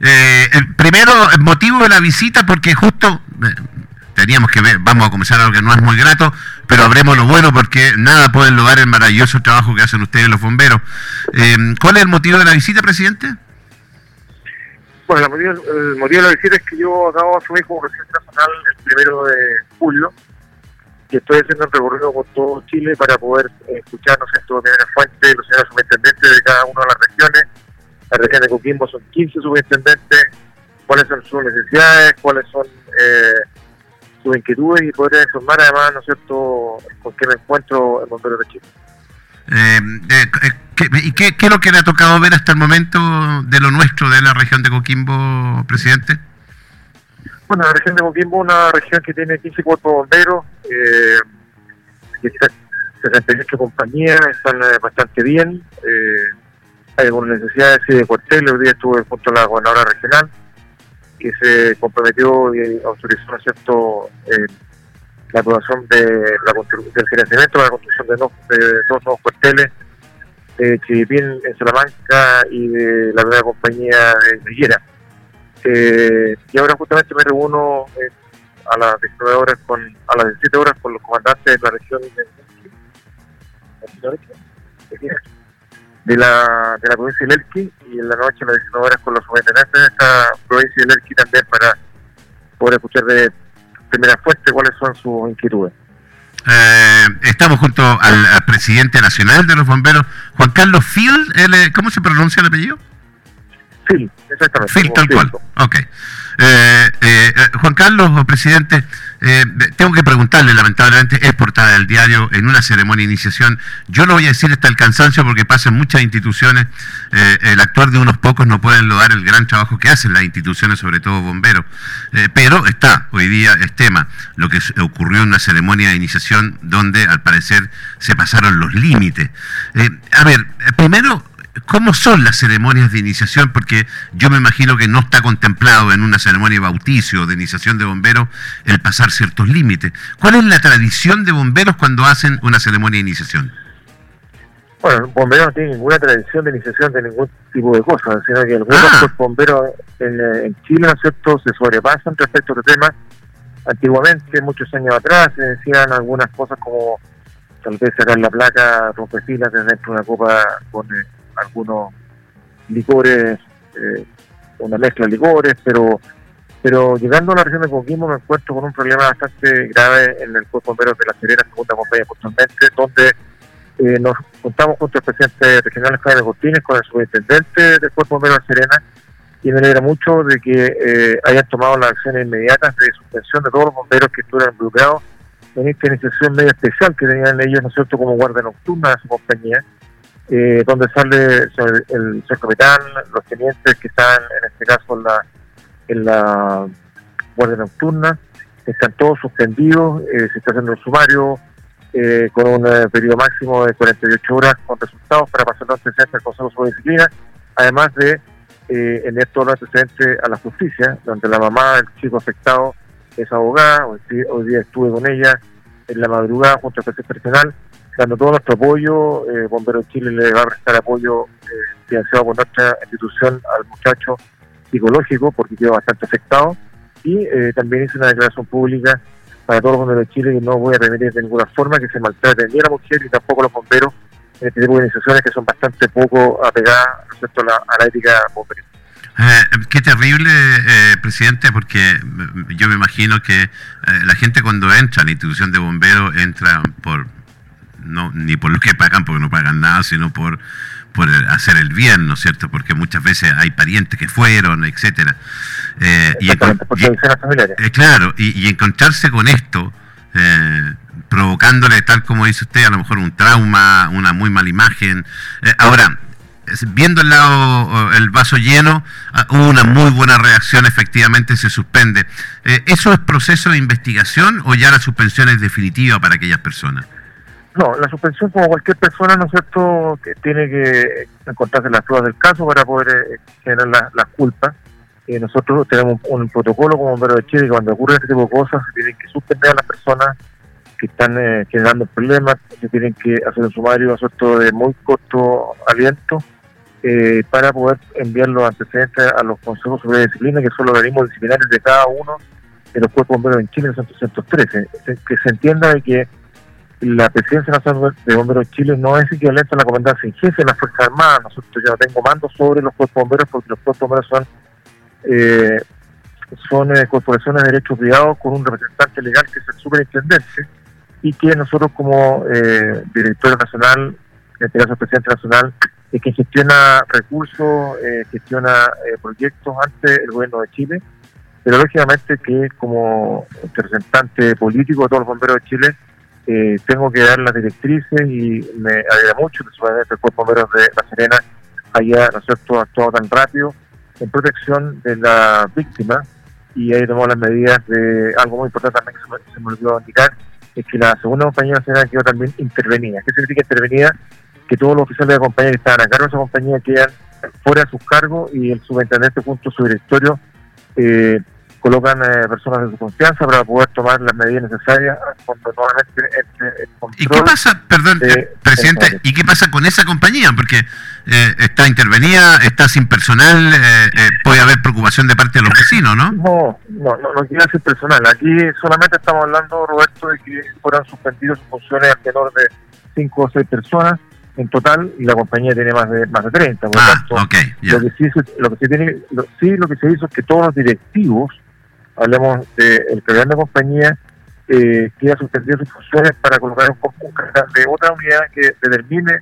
Eh, el primero, el motivo de la visita, porque justo eh, teníamos que ver, vamos a comenzar algo que no es muy grato, pero habremos lo bueno porque nada puede lograr el maravilloso trabajo que hacen ustedes los bomberos. Eh, ¿Cuál es el motivo de la visita, presidente? Bueno, el motivo, el motivo de la visita es que yo acabo de asumir como presidente nacional el primero de julio y estoy haciendo un recorrido por todo Chile para poder eh, escuchar, no sé, todo la fuente, los señores subintendentes de cada una de las regiones. La región de Coquimbo son 15 subintendentes, cuáles son sus necesidades, cuáles son eh, sus inquietudes y poder informar además, ¿no es cierto?, con qué me encuentro en Bomberos de Chile. Eh, eh, ¿qué, ¿Y qué, qué es lo que le ha tocado ver hasta el momento de lo nuestro de la región de Coquimbo, presidente? Bueno, la región de Coquimbo es una región que tiene 15 cuerpos bomberos, eh, 68 compañías, están eh, bastante bien. Eh, hay algunas necesidades sí, de cuartel. El día estuve junto a la gobernadora regional, que se comprometió y autorizó, ¿no cierto?, la aprobación de la del financiamiento para la construcción de dos nuevos cuarteles de Chivipín en Salamanca y de la nueva compañía de Higuera. Eh, y ahora justamente me reúno eh, a las 19 horas con, a las 17 horas con los comandantes de la región de, de la, de la provincia de Lerqui y en la noche a las 19 horas con los subintendentes de esta provincia de Lerqui también para poder escuchar de primera fuente cuáles son sus inquietudes. Eh, estamos junto al, al, presidente nacional de los bomberos, Juan Carlos Field, ¿cómo se pronuncia el apellido? Phil, exactamente. Phil, tal cual. Ok. Eh, eh, Juan Carlos, presidente, eh, tengo que preguntarle, lamentablemente, es portada del diario en una ceremonia de iniciación. Yo lo voy a decir hasta el cansancio porque pasa en muchas instituciones. Eh, el actuar de unos pocos no pueden lograr el gran trabajo que hacen las instituciones, sobre todo bomberos. Eh, pero está, hoy día es tema, lo que ocurrió en una ceremonia de iniciación donde al parecer se pasaron los límites. a ver, primero ¿Cómo son las ceremonias de iniciación? Porque yo me imagino que no está contemplado en una ceremonia de bautizo o de iniciación de bomberos el pasar ciertos límites. ¿Cuál es la tradición de bomberos cuando hacen una ceremonia de iniciación? Bueno, bomberos no tiene ninguna tradición de iniciación de ningún tipo de cosas, sino que algunos ah. bomberos en, en, Chile, ¿no es cierto?, se sobrepasan respecto a este tema. Antiguamente, muchos años atrás, se decían algunas cosas como tal vez sacar la placa rompefilas desde dentro de una copa con algunos licores, eh, una mezcla de licores, pero pero llegando a la región de Coquimbo me encuentro con un problema bastante grave en el cuerpo bombero de la Serena, segunda compañía puntualmente, donde eh, nos juntamos junto al presidente regional Jaime Cortines con el superintendente del cuerpo bombero de la Serena y me alegra mucho de que eh, hayan tomado las acciones inmediatas de suspensión de todos los bomberos que estuvieran involucrados en esta iniciación media especial que tenían ellos, ¿no es cierto?, como guardia nocturna de su compañía eh, donde sale el, señor capitán, los tenientes que están en este caso en la, en la guardia nocturna, están todos suspendidos, eh, se está haciendo el sumario eh, con un eh, periodo máximo de 48 horas con resultados para pasar los antecedentes al Consejo de Disciplina, además de eh, enviar todos los antecedentes a la justicia, donde la mamá del chico afectado es abogada, hoy, hoy día estuve con ella en la madrugada junto al presidente personal dando todo nuestro apoyo. Eh, Bomberos Chile le va a prestar apoyo eh, financiado por nuestra institución al muchacho psicológico porque quedó bastante afectado. Y eh, también hice una declaración pública para todos los bomberos de Chile que no voy a permitir de ninguna forma que se maltrate ni a la mujer ni tampoco a los bomberos en este tipo de organizaciones que son bastante poco apegadas respecto a la, a la ética bomberil. Eh, qué terrible, eh, presidente, porque yo me imagino que la gente cuando entra a la institución de bomberos entra por no ni por lo que pagan, porque no pagan nada, sino por, por hacer el bien, ¿no es cierto? Porque muchas veces hay parientes que fueron, etcétera. Eh, y, eh, claro, y, y, encontrarse con esto, eh, provocándole, tal como dice usted, a lo mejor un trauma, una muy mala imagen. Eh, ahora, viendo el lado, el vaso lleno, ah, hubo una muy buena reacción, efectivamente se suspende. ¿Eso es proceso de investigación o ya la suspensión es definitiva para aquellas personas? No, la suspensión como cualquier persona, ¿no es cierto?, que tiene que encontrarse las pruebas del caso para poder eh, generar las la culpas. Eh, nosotros tenemos un, protocolo como Bombero de Chile que cuando ocurre este tipo de cosas se tienen que suspender a las personas que están eh, generando problemas, se tienen que hacer un sumario, ¿no es cierto?, de muy corto aliento eh, para poder enviar los antecedentes a los consejos sobre disciplina, que son los organismos disciplinarios de cada uno de los cuerpos bomberos en Chile en 1913. Que se entienda de que la presidencia nacional de bomberos de Chile no es equivalente a la comandancia en jefe de las Fuerzas Armadas. Nosotros ya no tengo mando sobre los cuerpos bomberos porque los cuerpos bomberos son eh, son eh, corporaciones de derechos privados con un representante legal que es el superintendente y que nosotros como eh, director nacional, en este caso el presidente nacional, es que gestiona recursos, eh, gestiona proyectos ante el gobierno de Chile, pero lógicamente que como representante político de todos los bomberos de Chile, tengo que dar las directrices y me alegra mucho que el cuerpo bomberos de La Serena haya ¿no actuado tan rápido en protección de la víctima y ahí tomó las medidas de algo muy importante también que se me, olvidó indicar, es que la segunda compañía nacional quedó también intervenida. ¿Qué significa intervenida? Que todos los oficiales de la compañía que estaban a cargo de esa compañía quedan fuera de sus cargos y el subintendente junto a su directorio eh, colocan eh, personas de su confianza para poder tomar las medidas necesarias cuando nuevamente ¿Y qué pasa, perdón, eh, presidente, ¿y qué pasa con esa compañía? Porque eh, está intervenida, está sin personal, puede haber preocupación de parte de los vecinos, ¿no? No, no, no, no decir personal. Aquí solamente estamos hablando, Roberto, de que fueran suspendidos sus funciones al menor de cinco o seis personas en total y la compañía tiene más de más de 30 por ah, tanto, lo que sí lo que tiene sí lo que se hizo es que todos los directivos hablemos del de de compañía, eh, que ha suspendido sus funciones para colocar un, un de otra unidad que determine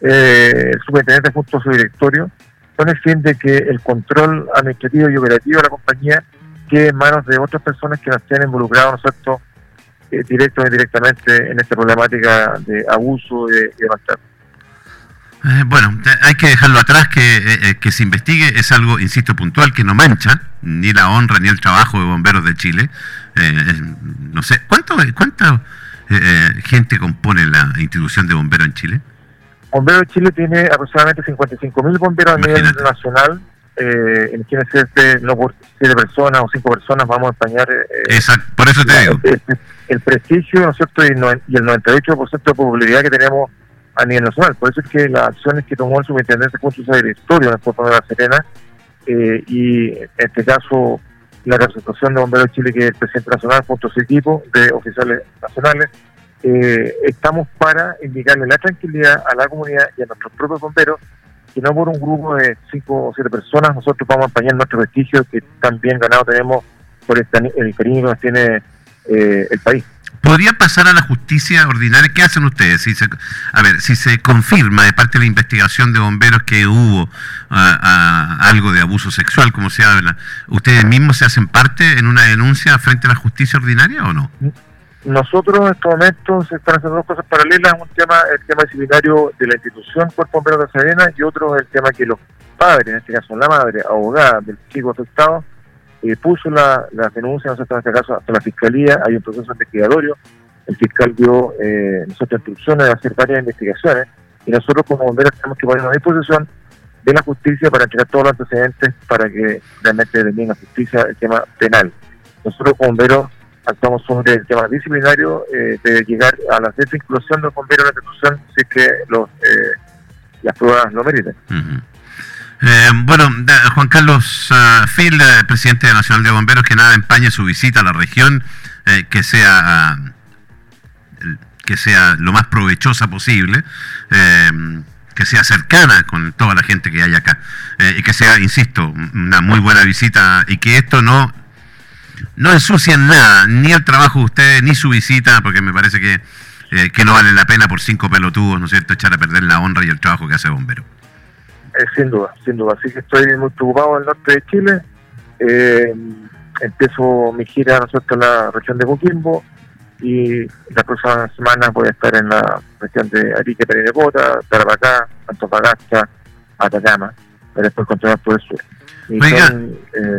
eh, el superintendente junto a su directorio, con el fin de que el control administrativo y operativo de la compañía quede en manos de otras personas que no estén involucrados, ¿no eh, directo o indirectamente en esta problemática de abuso y de, de. Eh, bueno, hay que dejarlo atrás, que, eh, eh, que se investigue, es algo, insisto, puntual, que no mancha ni la honra ni el trabajo de bomberos de Chile. no sé, ¿cuánto, ¿cuánta gente compone la institución de bomberos en Chile? Bomberos de Chile tiene aproximadamente 55 mil bomberos a nivel nacional. en quienes este, no por 7 personas o 5 personas vamos a empañar. Exacto, por eso te digo. El, prestigio, ¿no es cierto? Y, y el 98% de popularidad que tenemos a nivel nacional. Por eso es que las acciones que tomó el subintendente junto a directorio en el puerto de La Serena eh, y en este caso la representación de Bomberos de Chile, que es el presidente nacional, junto a su equipo de oficiales nacionales, eh, estamos para indicarle la tranquilidad a la comunidad y a nuestros propios bomberos que no por un grupo de cinco o siete personas nosotros vamos a empañar nuestro prestigio que tan bien ganado tenemos por el, el cariño que nos tiene eh, el país podría pasar a la justicia ordinaria. ¿Qué hacen ustedes? Si se, a ver, si se confirma de parte de la investigación de bomberos que hubo ah, ah, algo de abuso sexual, como se habla, ¿ustedes mismos se hacen parte en una denuncia frente a la justicia ordinaria o no? Nosotros en estos momentos se están haciendo dos cosas paralelas. Un tema el tema disciplinario de la institución Cuerpo Bombero de Serena y otro el tema que los padres, en este caso la madre, abogada del chico afectado, puso la, la denuncia, nosotros en este caso hasta la fiscalía, hay un proceso investigatorio, el fiscal dio eh, instrucciones de hacer varias investigaciones y nosotros como bomberos tenemos que ponernos a disposición de la justicia para entregar todos los antecedentes para que realmente determine la justicia el tema penal. Nosotros como bomberos actuamos sobre el tema disciplinario eh, de llegar a la desvinculación de los bomberos de la institución si es que los, eh, las pruebas lo meriten. Eh, bueno, Juan Carlos uh, Phil, presidente Nacional de Bomberos, que nada empañe su visita a la región, eh, que sea que sea lo más provechosa posible, que sea cercana con toda la gente que hay acá, y que sea, insisto, una muy buena visita y que esto no no ensucie nada, ni el trabajo de ustedes, ni su visita, porque me parece que, que no vale la pena por cinco pelotudos, ¿no es cierto?, echar a perder la honra y el trabajo que hace Bombero. Eh, sin duda, sin duda. Así que estoy muy preocupado en el norte de Chile. Eh, empiezo mi gira nosotros en la región de Coquimbo y la próxima semana voy a estar en la región de Arique, Perinepota, Tarapacá, Antofagasta, Atacama, para después continuar por el sur. Y son, eh,